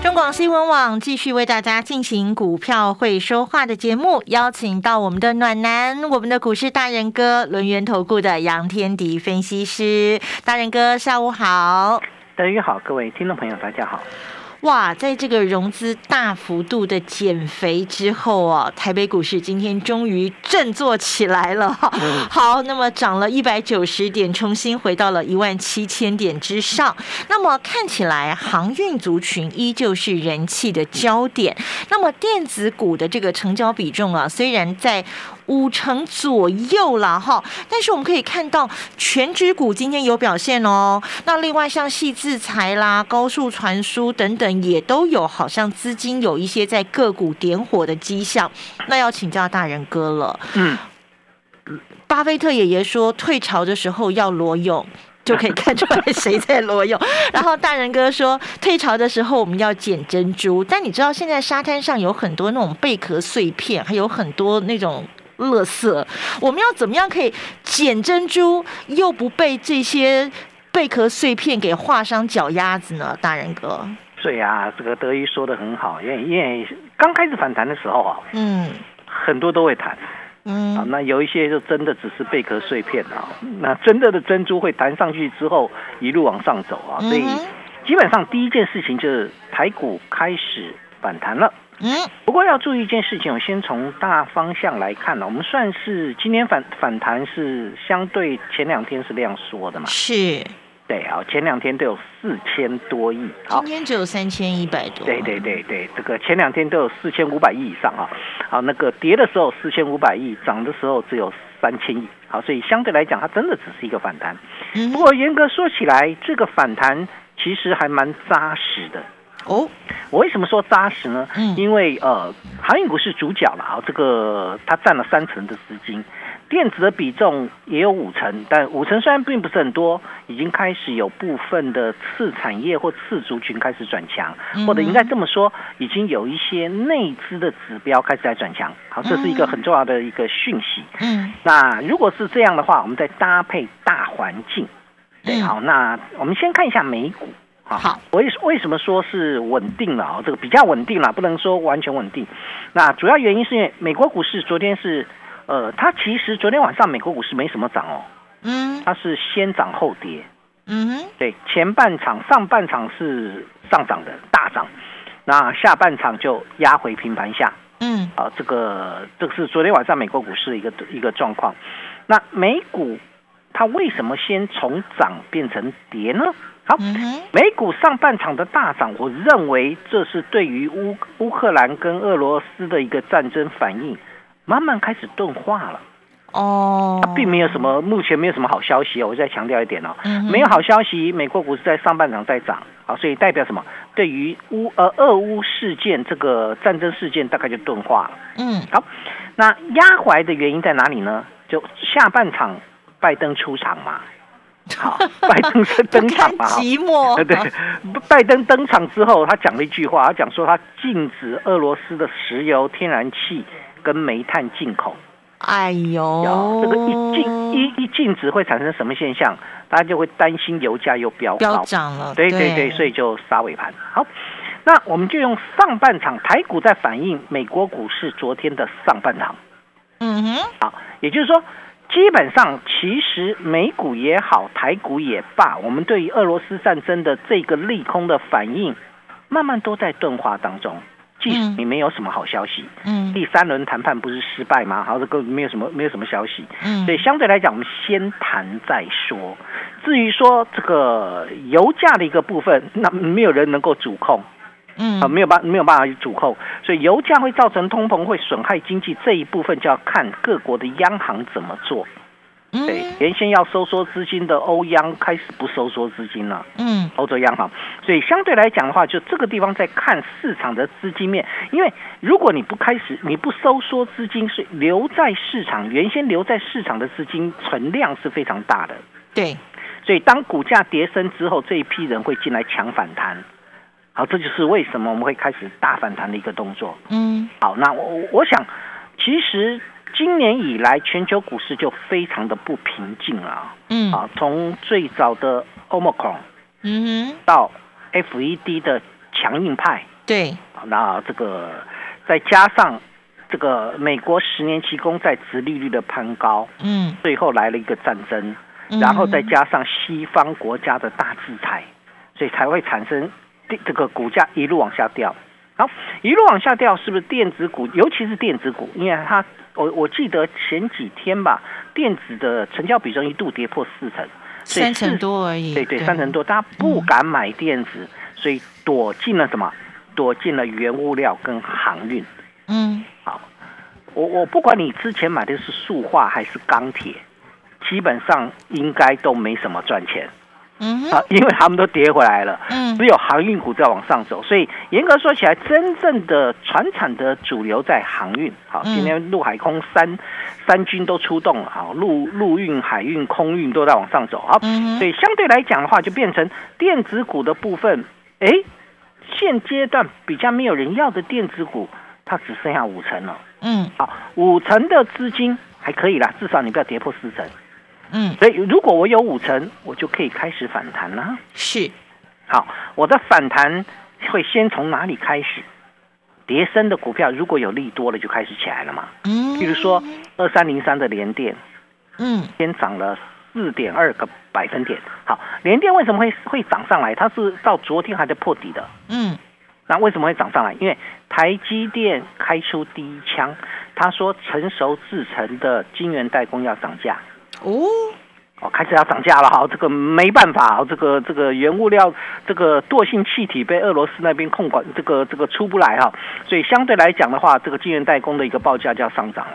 中广新闻网继续为大家进行股票会说话的节目，邀请到我们的暖男，我们的股市大人哥，轮源投顾的杨天迪分析师，大人哥下午好，大家好，各位听众朋友大家好。哇，在这个融资大幅度的减肥之后啊，台北股市今天终于振作起来了。好，那么涨了一百九十点，重新回到了一万七千点之上。那么看起来航运族群依旧是人气的焦点。那么电子股的这个成交比重啊，虽然在五成左右了哈，但是我们可以看到全指股今天有表现哦。那另外像细制材啦、高速传输等等也都有，好像资金有一些在个股点火的迹象。那要请教大人哥了，嗯，巴菲特爷爷说退潮的时候要裸泳。就可以看出来谁在裸泳。然后大人哥说，退潮的时候我们要捡珍珠，但你知道现在沙滩上有很多那种贝壳碎片，还有很多那种。垃圾，我们要怎么样可以捡珍珠又不被这些贝壳碎片给划伤脚丫子呢？大人哥，对啊，这个德一说的很好，因为因为刚开始反弹的时候啊，嗯，很多都会弹，嗯，啊，那有一些就真的只是贝壳碎片啊，那真的的珍珠会弹上去之后一路往上走啊，所以基本上第一件事情就是台股开始反弹了。嗯，不过要注意一件事情，我先从大方向来看呢，我们算是今天反反弹是相对前两天是量缩的嘛？是，对啊，前两天都有四千多亿，今天只有三千一百多。对对对对，这个前两天都有四千五百亿以上啊，好，那个跌的时候四千五百亿，涨的时候只有三千亿，好，所以相对来讲，它真的只是一个反弹。不过严格说起来，这个反弹其实还蛮扎实的。哦，我为什么说扎实呢？嗯，因为呃，航运股是主角了啊，这个它占了三成的资金，电子的比重也有五成，但五成虽然并不是很多，已经开始有部分的次产业或次族群开始转强，或者应该这么说，已经有一些内资的指标开始在转强。好，这是一个很重要的一个讯息。嗯，那如果是这样的话，我们再搭配大环境，对，好，那我们先看一下美股。好，为为什么说是稳定了啊？这个比较稳定了，不能说完全稳定。那主要原因是因为美国股市昨天是，呃，它其实昨天晚上美国股市没什么涨哦，嗯，它是先涨后跌，嗯哼，对，前半场上半场是上涨的大涨，那下半场就压回平盘下，嗯，啊，这个这个是昨天晚上美国股市的一个一个状况。那美股它为什么先从涨变成跌呢？好，美股上半场的大涨，我认为这是对于乌乌克兰跟俄罗斯的一个战争反应，慢慢开始钝化了。哦，它并没有什么，目前没有什么好消息哦。我再强调一点哦，没有好消息，美国股市在上半场在涨，好，所以代表什么？对于乌呃俄乌事件这个战争事件，大概就钝化了。嗯，好，那压怀的原因在哪里呢？就下半场拜登出场嘛。好，拜登是登场嘛？寂寞。对，拜登登场之后，他讲了一句话，他讲说他禁止俄罗斯的石油、天然气跟煤炭进口。哎呦，这个一禁一一禁止会产生什么现象？大家就会担心油价又飙飙涨了。对对对，所以就杀尾盘。好，那我们就用上半场台股在反映美国股市昨天的上半场。嗯哼，好，也就是说。基本上，其实美股也好，台股也罢，我们对于俄罗斯战争的这个利空的反应，慢慢都在钝化当中。即使你没有什么好消息，嗯，第三轮谈判不是失败吗？好，这个没有什么，没有什么消息，嗯，所以相对来讲，我们先谈再说。至于说这个油价的一个部分，那没有人能够主控。嗯啊，没有办没有办法去阻扣，所以油价会造成通膨，会损害经济这一部分就要看各国的央行怎么做。对，原先要收缩资金的欧央开始不收缩资金了。嗯，欧洲央行，所以相对来讲的话，就这个地方在看市场的资金面，因为如果你不开始，你不收缩资金，是留在市场，原先留在市场的资金存量是非常大的。对，所以当股价跌升之后，这一批人会进来抢反弹。好，这就是为什么我们会开始大反弹的一个动作。嗯，好，那我我想，其实。今年以来，全球股市就非常的不平静了。嗯，啊，从最早的 Omicron，嗯哼，到 FED 的强硬派，对，那这个再加上这个美国十年期公债殖利率的攀高，嗯，最后来了一个战争，然后再加上西方国家的大制裁，所以才会产生这个股价一路往下掉。好，一路往下掉，是不是电子股，尤其是电子股，因为它。我我记得前几天吧，电子的成交比重一度跌破四成，三成多而已。对对，三成多，大家不敢买电子，所以躲进了什么？躲进了原物料跟航运。嗯，好，我我不管你之前买的是塑化还是钢铁，基本上应该都没什么赚钱。嗯啊，因为他们都跌回来了，嗯，只有航运股在往上走，所以严格说起来，真正的船产的主流在航运。好，今天陆海空三三军都出动了，好，陆陆运、海运、空运都在往上走，好，所以相对来讲的话，就变成电子股的部分，哎，现阶段比较没有人要的电子股，它只剩下五成了，嗯，好，五成的资金还可以啦，至少你不要跌破四成。嗯，所以如果我有五成，我就可以开始反弹了。是，好，我的反弹会先从哪里开始？叠升的股票如果有利多了，就开始起来了嘛。嗯，比如说二三零三的联电，嗯，先涨了四点二个百分点。好，联电为什么会会涨上来？它是到昨天还在破底的。嗯，那为什么会涨上来？因为台积电开出第一枪，他说成熟制成的晶圆代工要涨价。哦，哦，开始要涨价了哈，这个没办法，这个这个原物料，这个惰性气体被俄罗斯那边控管，这个这个出不来哈，所以相对来讲的话，这个晶圆代工的一个报价就要上涨，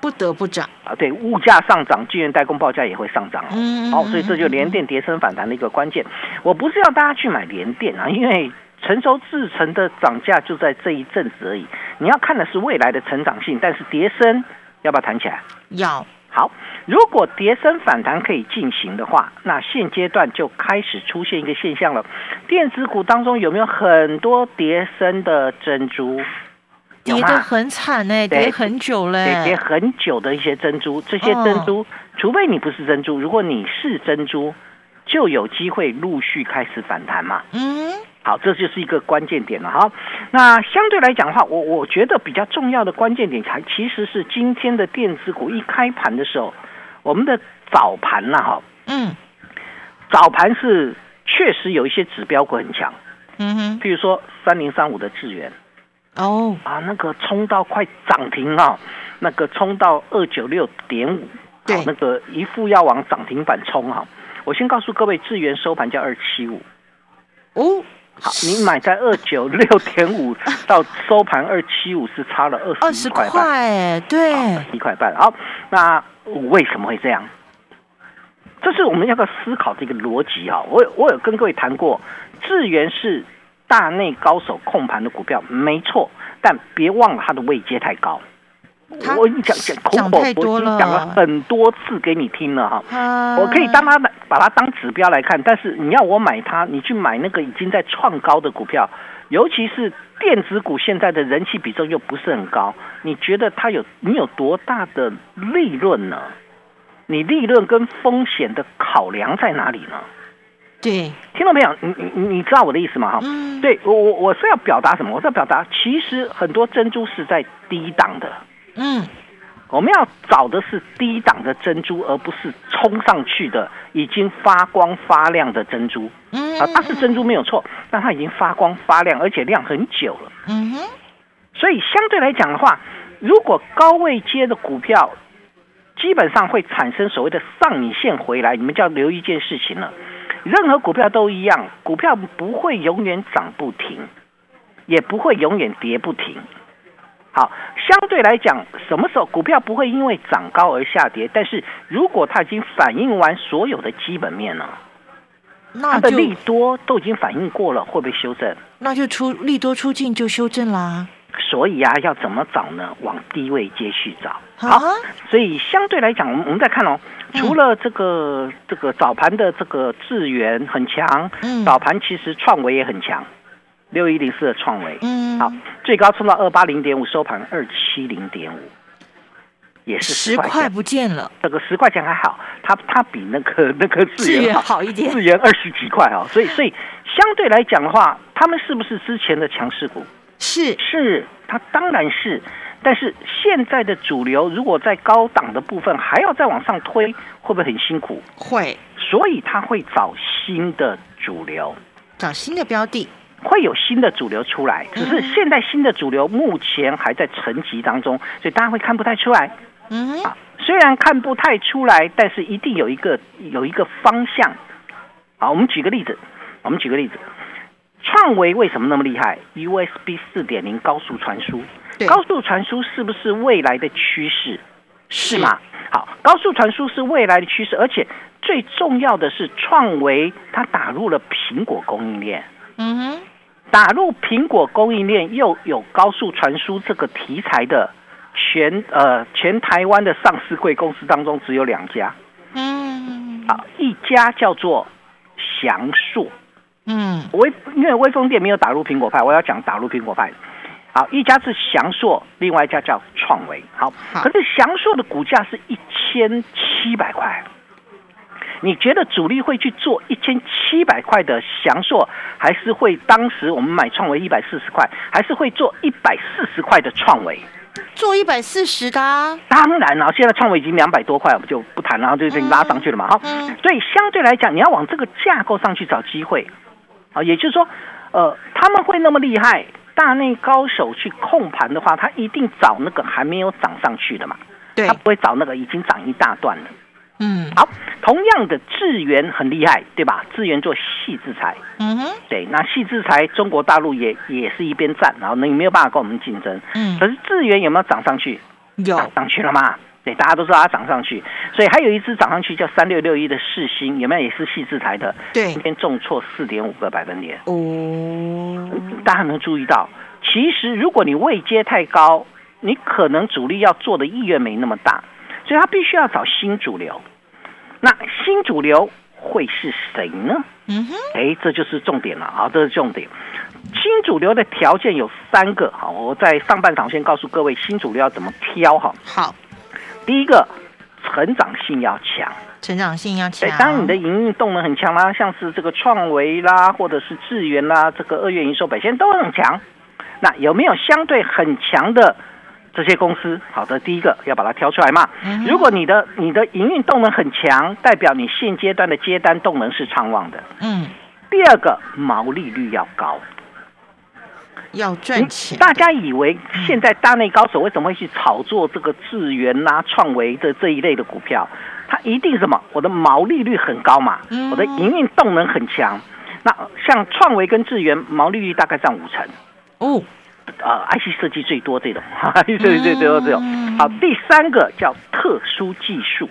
不得不涨啊。对，物价上涨，晶圆代工报价也会上涨。嗯，好，所以这就连电跌升反弹的一个关键。我不是要大家去买连电啊，因为成熟制成的涨价就在这一阵子而已。你要看的是未来的成长性，但是叠升要不要弹起来？要。好，如果跌升反弹可以进行的话，那现阶段就开始出现一个现象了。电子股当中有没有很多跌升的珍珠？跌得很惨呢，跌很久嘞，跌很久的一些珍珠，这些珍珠，除非你不是珍珠，如果你是珍珠，就有机会陆续开始反弹嘛。嗯。好，这就是一个关键点了哈。那相对来讲的话，我我觉得比较重要的关键点，才其实是今天的电子股一开盘的时候，我们的早盘呐哈，嗯，早盘是确实有一些指标股很强，嗯哼，譬如说三零三五的智源，哦。啊，那个冲到快涨停啊，那个冲到二九六点五，对，那个一副要往涨停板冲哈。我先告诉各位，智源收盘价二七五，哦。好，你买在二九六点五，到收盘二七五是差了二十块半，对，一块半。好，那为什么会这样？这是我们要不要思考这个逻辑啊？我我有跟各位谈过，智源是大内高手控盘的股票，没错，但别忘了它的位阶太高。我讲讲口口我已经讲了很多次给你听了哈，我可以当它把它当指标来看，但是你要我买它，你去买那个已经在创高的股票，尤其是电子股，现在的人气比重又不是很高，你觉得它有你有多大的利润呢？你利润跟风险的考量在哪里呢？对，听到没有？你你你知道我的意思吗？哈，对我我我是要表达什么？我是要表达，其实很多珍珠是在低档的。嗯，我们要找的是低档的珍珠，而不是冲上去的已经发光发亮的珍珠。嗯，啊，它是珍珠没有错，但它已经发光发亮，而且亮很久了。嗯哼，所以相对来讲的话，如果高位接的股票，基本上会产生所谓的上影线回来。你们就要留意一件事情了，任何股票都一样，股票不会永远涨不停，也不会永远跌不停。好，相对来讲，什么时候股票不会因为涨高而下跌？但是如果它已经反映完所有的基本面了，它的利多都已经反映过了，会不会修正？那就出利多出尽就修正啦。所以啊，要怎么找呢？往低位接续找。好，所以相对来讲，我们我们再看哦，除了这个这个早盘的这个智源很强，嗯，早盘其实创维也很强。六一零四的创维，嗯，好，最高冲到二八零点五，收盘二七零点五，也是十块不见了。这个十块钱还好，它它比那个那个资源好一点，资源二十几块啊，所以所以相对来讲的话，他们是不是之前的强势股？是是，它当然是。但是现在的主流如果在高档的部分还要再往上推，会不会很辛苦？会，所以他会找新的主流，找新的标的。会有新的主流出来，只是现在新的主流目前还在沉积当中，所以大家会看不太出来。嗯，啊，虽然看不太出来，但是一定有一个有一个方向。好，我们举个例子，我们举个例子，创维为什么那么厉害？USB 四点零高速传输，高速传输是不是未来的趋势？是吗？好，高速传输是未来的趋势，而且最重要的是，创维它打入了苹果供应链。嗯哼。打入苹果供应链又有高速传输这个题材的，全呃全台湾的上市贵公司当中只有两家，嗯，啊一家叫做翔硕，嗯，微因为微风电没有打入苹果派，我要讲打入苹果派，好一家是翔硕，另外一家叫创维，好，可是翔硕的股价是一千七百块。你觉得主力会去做一千七百块的祥硕，还是会当时我们买创维一百四十块，还是会做一百四十块的创维？做一百四十的？当然了，现在创维已经两百多块，我们就不谈了，就已经拉上去了嘛。好，所以相对来讲，你要往这个架构上去找机会啊，也就是说，呃，他们会那么厉害，大内高手去控盘的话，他一定找那个还没有涨上去的嘛，他不会找那个已经涨一大段了。嗯，好，同样的智源很厉害，对吧？智源做细制裁，嗯哼，对，那细制裁中国大陆也也是一边站，然后你没有办法跟我们竞争，嗯，可是智源有没有涨上去？有涨去了吗？对，大家都知道它涨上去，所以还有一只涨上去叫三六六一的世星，有没有也是细制裁的？对，今天重挫四点五个百分点。哦，大家能注意到，其实如果你位阶太高，你可能主力要做的意愿没那么大。所以他必须要找新主流，那新主流会是谁呢？嗯哼，哎，这就是重点了啊，这是重点。新主流的条件有三个，好，我在上半场先告诉各位新主流要怎么挑哈。好，第一个，成长性要强，成长性要强。当你的营运动能很强啦，像是这个创维啦，或者是智源啦，这个二月营收表现都很强，那有没有相对很强的？这些公司，好的，第一个要把它挑出来嘛。如果你的你的营运动能很强，代表你现阶段的接单动能是畅旺的。嗯。第二个，毛利率要高，要赚钱。大家以为现在大内高手为什么会去炒作这个智源啦、创维的这一类的股票？它一定什么？我的毛利率很高嘛，我的营运动能很强。那像创维跟智源，毛利率大概占五成。哦。呃，IC 设计最多这种，IC 设计最多这种。好，第三个叫特殊技术，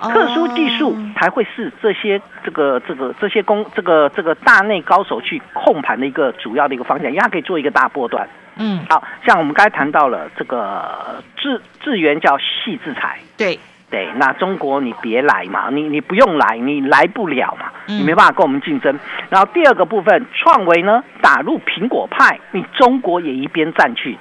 特殊技术才会是这些这个这个这些工这个这个大内高手去控盘的一个主要的一个方向，因为它可以做一个大波段。嗯，好像我们刚才谈到了这个智智源叫细制裁，对。对，那中国你别来嘛，你你不用来，你来不了嘛，你没办法跟我们竞争。然后第二个部分，创维呢打入苹果派，你中国也一边站去，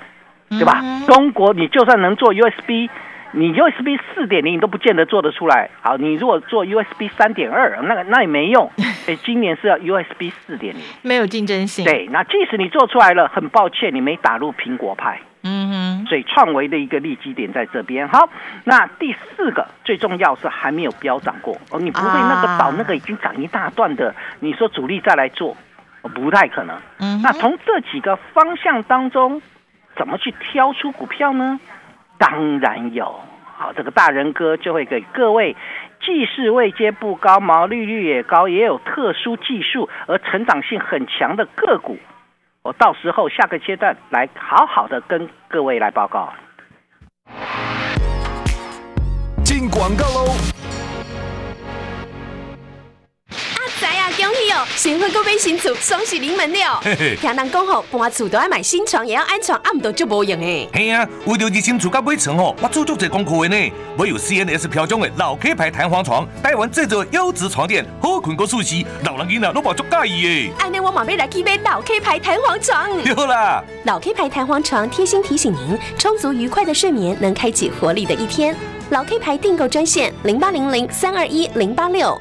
对吧？中国你就算能做 USB，你 USB 四点零你都不见得做得出来。好，你如果做 USB 三点二，那个那也没用。哎，今年是要 USB 四点零，没有竞争性。对，那即使你做出来了，很抱歉，你没打入苹果派。嗯哼，所以创维的一个利基点在这边。好，那第四个最重要是还没有飙涨过哦，你不会那个找那个已经涨一大段的，你说主力再来做，不太可能。嗯，那从这几个方向当中，怎么去挑出股票呢？当然有，好，这个大人哥就会给各位，既是位阶不高，毛利率也高，也有特殊技术而成长性很强的个股。我到时候下个阶段来好好的跟各位来报告。进广告喽。新婚购买新厝，双喜临门了。听人讲吼，搬厝都要买新床，也要安床，暗都就无用诶。嘿啊，为了你新厝甲买床吼，我做足这功课的呢。我有 CNS 标准的老 K 牌弹簧床，台湾制作优质床垫，好困个舒适，老人囡仔都无足介意诶。安尼我马上来去买老 K 牌弹簧床。有啦，老 K 牌弹簧床贴心提醒您，充足愉快的睡眠能开启活力的一天。老 K 牌订购专线零八零零三二一零八六。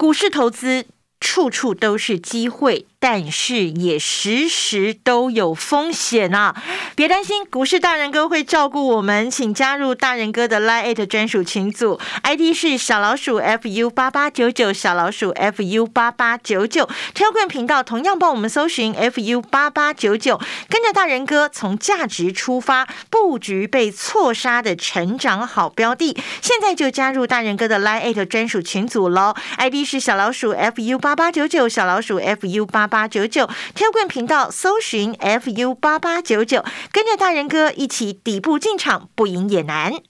股市投资处处都是机会。但是也时时都有风险啊！别担心，股市大人哥会照顾我们，请加入大人哥的 Line 专属群组，ID 是小老鼠 fu 八八九九，小老鼠 fu 八八九九。跳棍频道同样帮我们搜寻 fu 八八九九，跟着大人哥从价值出发，布局被错杀的成长好标的。现在就加入大人哥的 Line 专属群组喽！ID 是小老鼠 fu 八八九九，小老鼠 fu 八。八九九，天棍频道搜寻 fu 八八九九，跟着大人哥一起底部进场，不赢也难。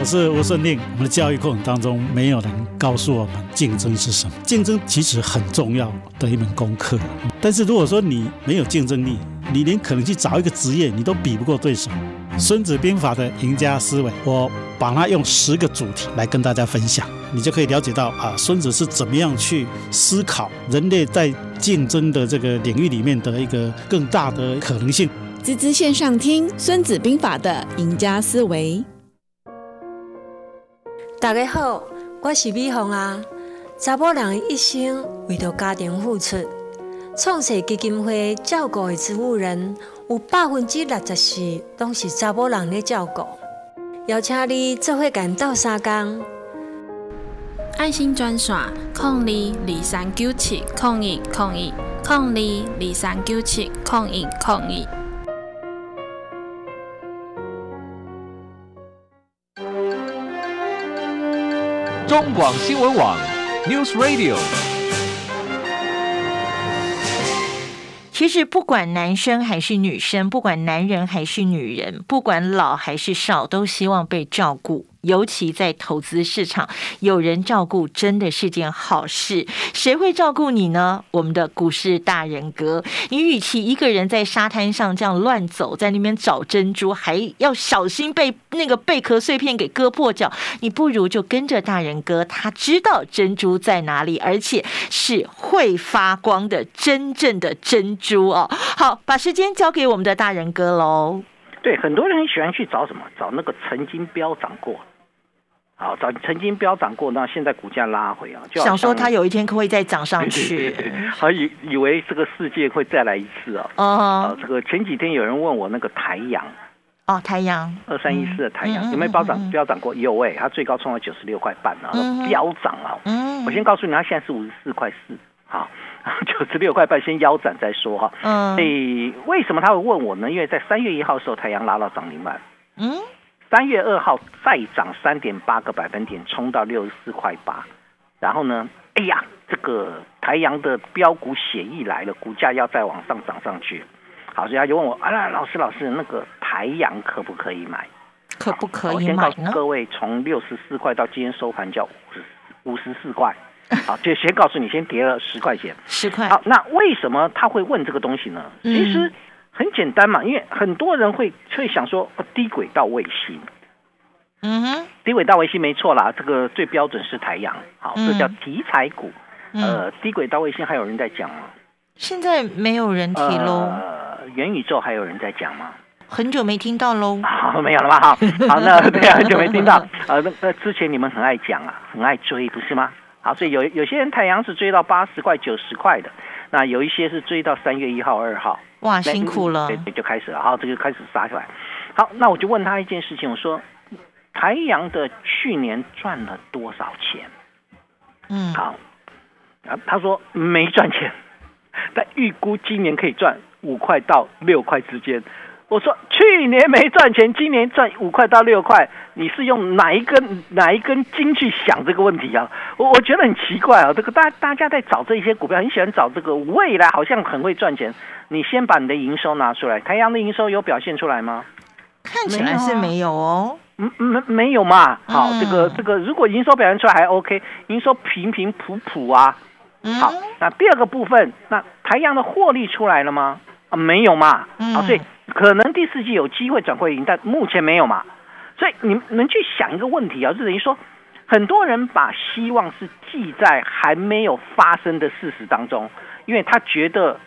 我是吴顺令。我们的教育过程当中，没有人告诉我们竞争是什么。竞争其实很重要的一门功课。但是如果说你没有竞争力，你连可能去找一个职业，你都比不过对手。孙子兵法的赢家思维，我把它用十个主题来跟大家分享，你就可以了解到啊，孙子是怎么样去思考人类在竞争的这个领域里面的一个更大的可能性。滋滋线上听《孙子兵法》的赢家思维。大家好，我是美凤啊。查某人一生为着家庭付出，创设基金会照顾的植物人有百分之六十四都是查某人咧照顾。邀请你做伙干斗三工。爱心专线：零二二三九七零一零一零二二三九七零一零一。中广新闻网，News Radio。其实不管男生还是女生，不管男人还是女人，不管老还是少，都希望被照顾。尤其在投资市场，有人照顾真的是件好事。谁会照顾你呢？我们的股市大人哥，你与其一个人在沙滩上这样乱走，在那边找珍珠，还要小心被那个贝壳碎片给割破脚，你不如就跟着大人哥，他知道珍珠在哪里，而且是会发光的真正的珍珠哦。好，把时间交给我们的大人哥喽。对，很多人很喜欢去找什么？找那个曾经飙涨过。好，早曾经飙涨过，那现在股价拉回啊，就想说它有一天可会再涨上去，还以以为这个世界会再来一次啊。哦，这个前几天有人问我那个台阳，哦，台阳二三一四的台阳有没有飙涨？飙涨过有哎，它最高冲到九十六块半啊，飙涨啊。嗯，我先告诉你，它现在是五十四块四，好，九十六块半先腰斩再说哈。嗯，所以为什么他会问我呢？因为在三月一号的时候，太阳拉到涨停板。嗯。三月二号再涨三点八个百分点，冲到六十四块八。然后呢，哎呀，这个台阳的标股血意来了，股价要再往上涨上去。好，所以他就问我，啊，老师，老师，那个台阳可不可以买？可不可以买我先告诉各位，从六十四块到今天收盘叫五十五十四块。好，就先告诉你，先跌了十块钱。十块。好，那为什么他会问这个东西呢？其实。很简单嘛，因为很多人会会想说低轨道卫星，嗯哼，低轨道卫星没错啦，这个最标准是太阳，好，这叫题材股。呃，低轨道卫星还有人在讲吗？现在没有人提喽。呃，元宇宙还有人在讲吗？很久没听到喽。好，没有了吧？好，好，那 对啊，很久没听到。呃，那那之前你们很爱讲啊，很爱追，不是吗？好，所以有有些人太阳是追到八十块、九十块的。那有一些是追到三月一号、二号，哇，辛苦了，对对，就开始了，好，这就开始杀下来。好，那我就问他一件事情，我说台阳的去年赚了多少钱？嗯，好，啊，他说没赚钱，但预估今年可以赚五块到六块之间。我说去年没赚钱，今年赚五块到六块，你是用哪一根哪一根筋去想这个问题啊？我我觉得很奇怪啊，这个大大家在找这些股票，很喜欢找这个未来好像很会赚钱。你先把你的营收拿出来，台阳的营收有表现出来吗？看起来是没有哦，嗯，没没有嘛。好，这个这个，如果营收表现出来还 OK，营收平平普普啊。好，那第二个部分，那台阳的获利出来了吗？啊，没有嘛。好，所以。可能第四季有机会转亏盈，但目前没有嘛，所以你们去想一个问题啊，就等于说，很多人把希望是寄在还没有发生的事实当中，因为他觉得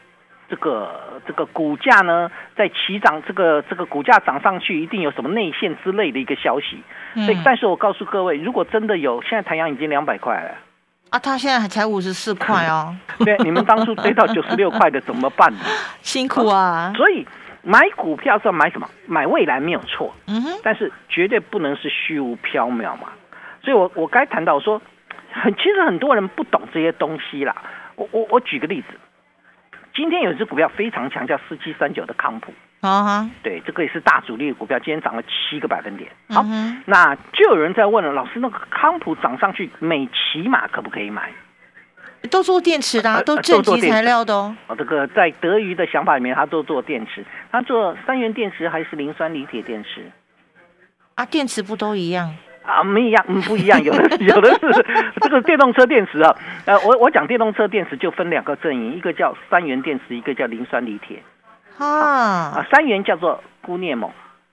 这个这个股价呢在起涨，这个这个股价涨上去一定有什么内线之类的一个消息，所以但是我告诉各位，如果真的有，现在太阳已经两百块了。啊，他现在才五十四块哦，对，你们当初追到九十六块的怎么办？辛苦啊，所以。买股票是要买什么？买未来没有错，嗯哼，但是绝对不能是虚无缥缈嘛。所以我我该谈到说，很其实很多人不懂这些东西啦。我我我举个例子，今天有一只股票非常强，叫四七三九的康普啊哈，对，这个也是大主力的股票，今天涨了七个百分点。好，那就有人在问了，老师，那个康普涨上去，美骑马可不可以买？都做电池的，都正极材料的哦。哦，这个在德瑜的想法里面，他都做电池，他做三元电池还是磷酸锂铁电池？啊，电池不都一样？啊，没一样，嗯，不一样。有的 有的是这个电动车电池啊。呃，我我讲电动车电池就分两个阵营，一个叫三元电池，一个叫磷酸锂铁。啊啊，三元叫做钴镍锰。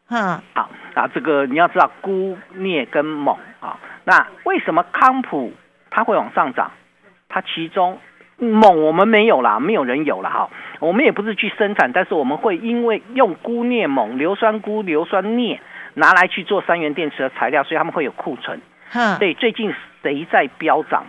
嗯，好啊，这个你要知道钴镍跟锰啊。那为什么康普它会往上涨？它其中锰我们没有啦，没有人有了哈。我们也不是去生产，但是我们会因为用钴镍锰、硫酸钴、硫酸镍拿来去做三元电池的材料，所以他们会有库存。对，最近谁在飙涨？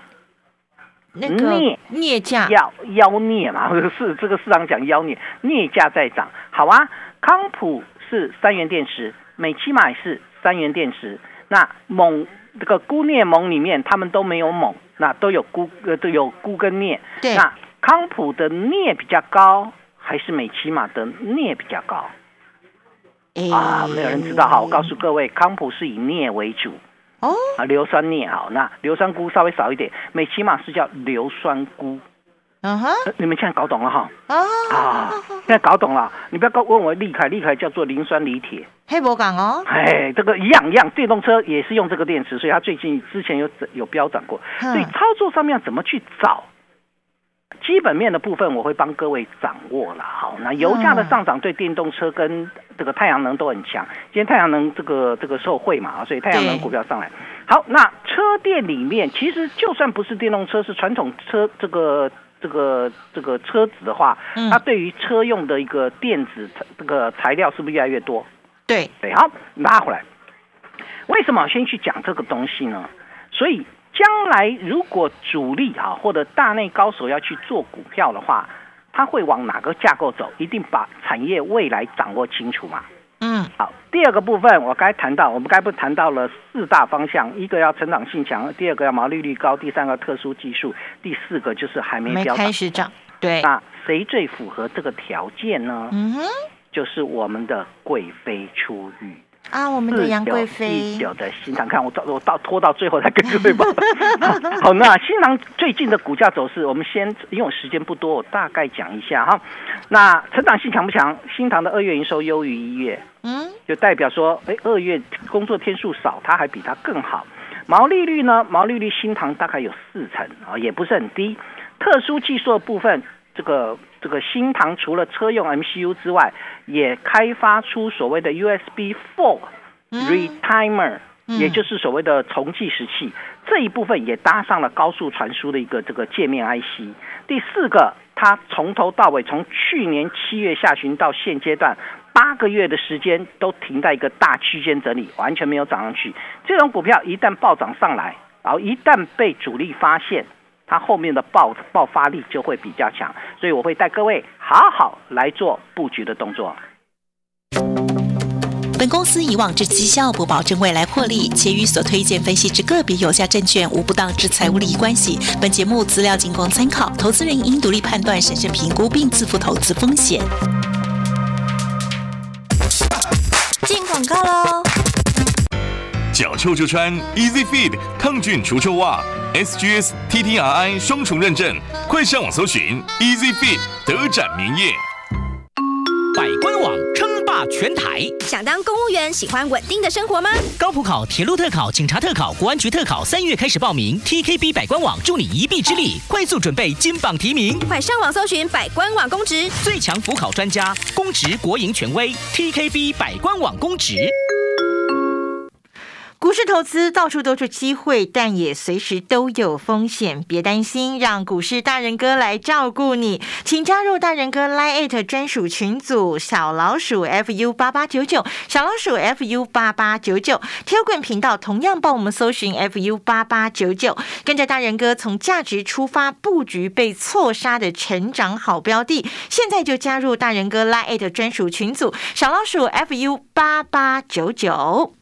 那个镍镍价妖妖镍嘛，是这个市场讲妖镍，镍价在涨。好啊，康普是三元电池，美其玛是三元电池。那锰这个钴镍锰里面，他们都没有锰。那都有钴呃都有钴跟镍，对。那康普的镍比较高，还是美骑马的镍比较高？啊，没有人知道哈。我告诉各位，康普是以镍为主哦，啊硫酸镍好，那硫酸钴稍微少一点，美骑马是叫硫酸钴。嗯哼，你们现在搞懂了哈？啊啊，现在搞懂了。你不要问我利凯，利凯叫做磷酸锂铁。黑博港哦。哎，这个一样一样，电动车也是用这个电池，所以它最近之前有有飙涨过。所以操作上面怎么去找？基本面的部分我会帮各位掌握了。好，那油价的上涨对电动车跟这个太阳能都很强。今天太阳能这个这个受惠嘛，所以太阳能股票上来。好，那车店里面其实就算不是电动车，是传统车这个。这个这个车子的话，它对于车用的一个电子这个材料是不是越来越多？对对，好拉回来。为什么先去讲这个东西呢？所以将来如果主力啊或者大内高手要去做股票的话，他会往哪个架构走？一定把产业未来掌握清楚嘛。嗯，好。第二个部分，我该谈到，我们该不谈到了四大方向，一个要成长性强，第二个要毛利率高，第三个特殊技术，第四个就是还没开始涨。对，那谁最符合这个条件呢？嗯哼，就是我们的贵妃出狱。啊，我们的杨贵妃，有的新塘，看我到我到拖到最后才跟各位报。好，那新塘最近的股价走势，我们先因为时间不多，我大概讲一下哈。那成长性强不强？新塘的二月营收优于一月，嗯，就代表说，哎，二月工作天数少，它还比它更好。毛利率呢？毛利率新塘大概有四成啊，也不是很低。特殊技术的部分。这个这个新唐除了车用 MCU 之外，也开发出所谓的 USB Four Retimer，也就是所谓的重计时器这一部分也搭上了高速传输的一个这个界面 IC。第四个，它从头到尾，从去年七月下旬到现阶段八个月的时间，都停在一个大区间整理，完全没有涨上去。这种股票一旦暴涨上来，然后一旦被主力发现。它后面的爆爆发力就会比较强。所以我会带各位好好来做布局的动作。本公司以往之绩效不保证未来获利，且与所推荐分析之个别有价证券无不当之财务利益关系。本节目资料仅供参考，投资人应独立判断、审慎评估并自负投资风险。进广告喽！脚臭就穿 Easy Feed 抗菌除臭袜，SGS TTRI 双重认证，快上网搜寻 EasyFit 德展名业。百官网称霸全台，想当公务员，喜欢稳定的生活吗？高普考、铁路特考、警察特考、国安局特考，三月开始报名。TKB 百官网助你一臂之力，快速准备金榜题名。快上网搜寻百官网公职，最强辅考专家，公职国营权威，TKB 百官网公职。股市投资到处都是机会，但也随时都有风险，别担心，让股市大人哥来照顾你。请加入大人哥 Line 专属群组，小老鼠 fu 八八九九，小老鼠 fu 八八九九。t i l g r a m 频道同样帮我们搜寻 fu 八八九九，跟着大人哥从价值出发，布局被错杀的成长好标的。现在就加入大人哥 Line 专属群组，小老鼠 fu 八八九九。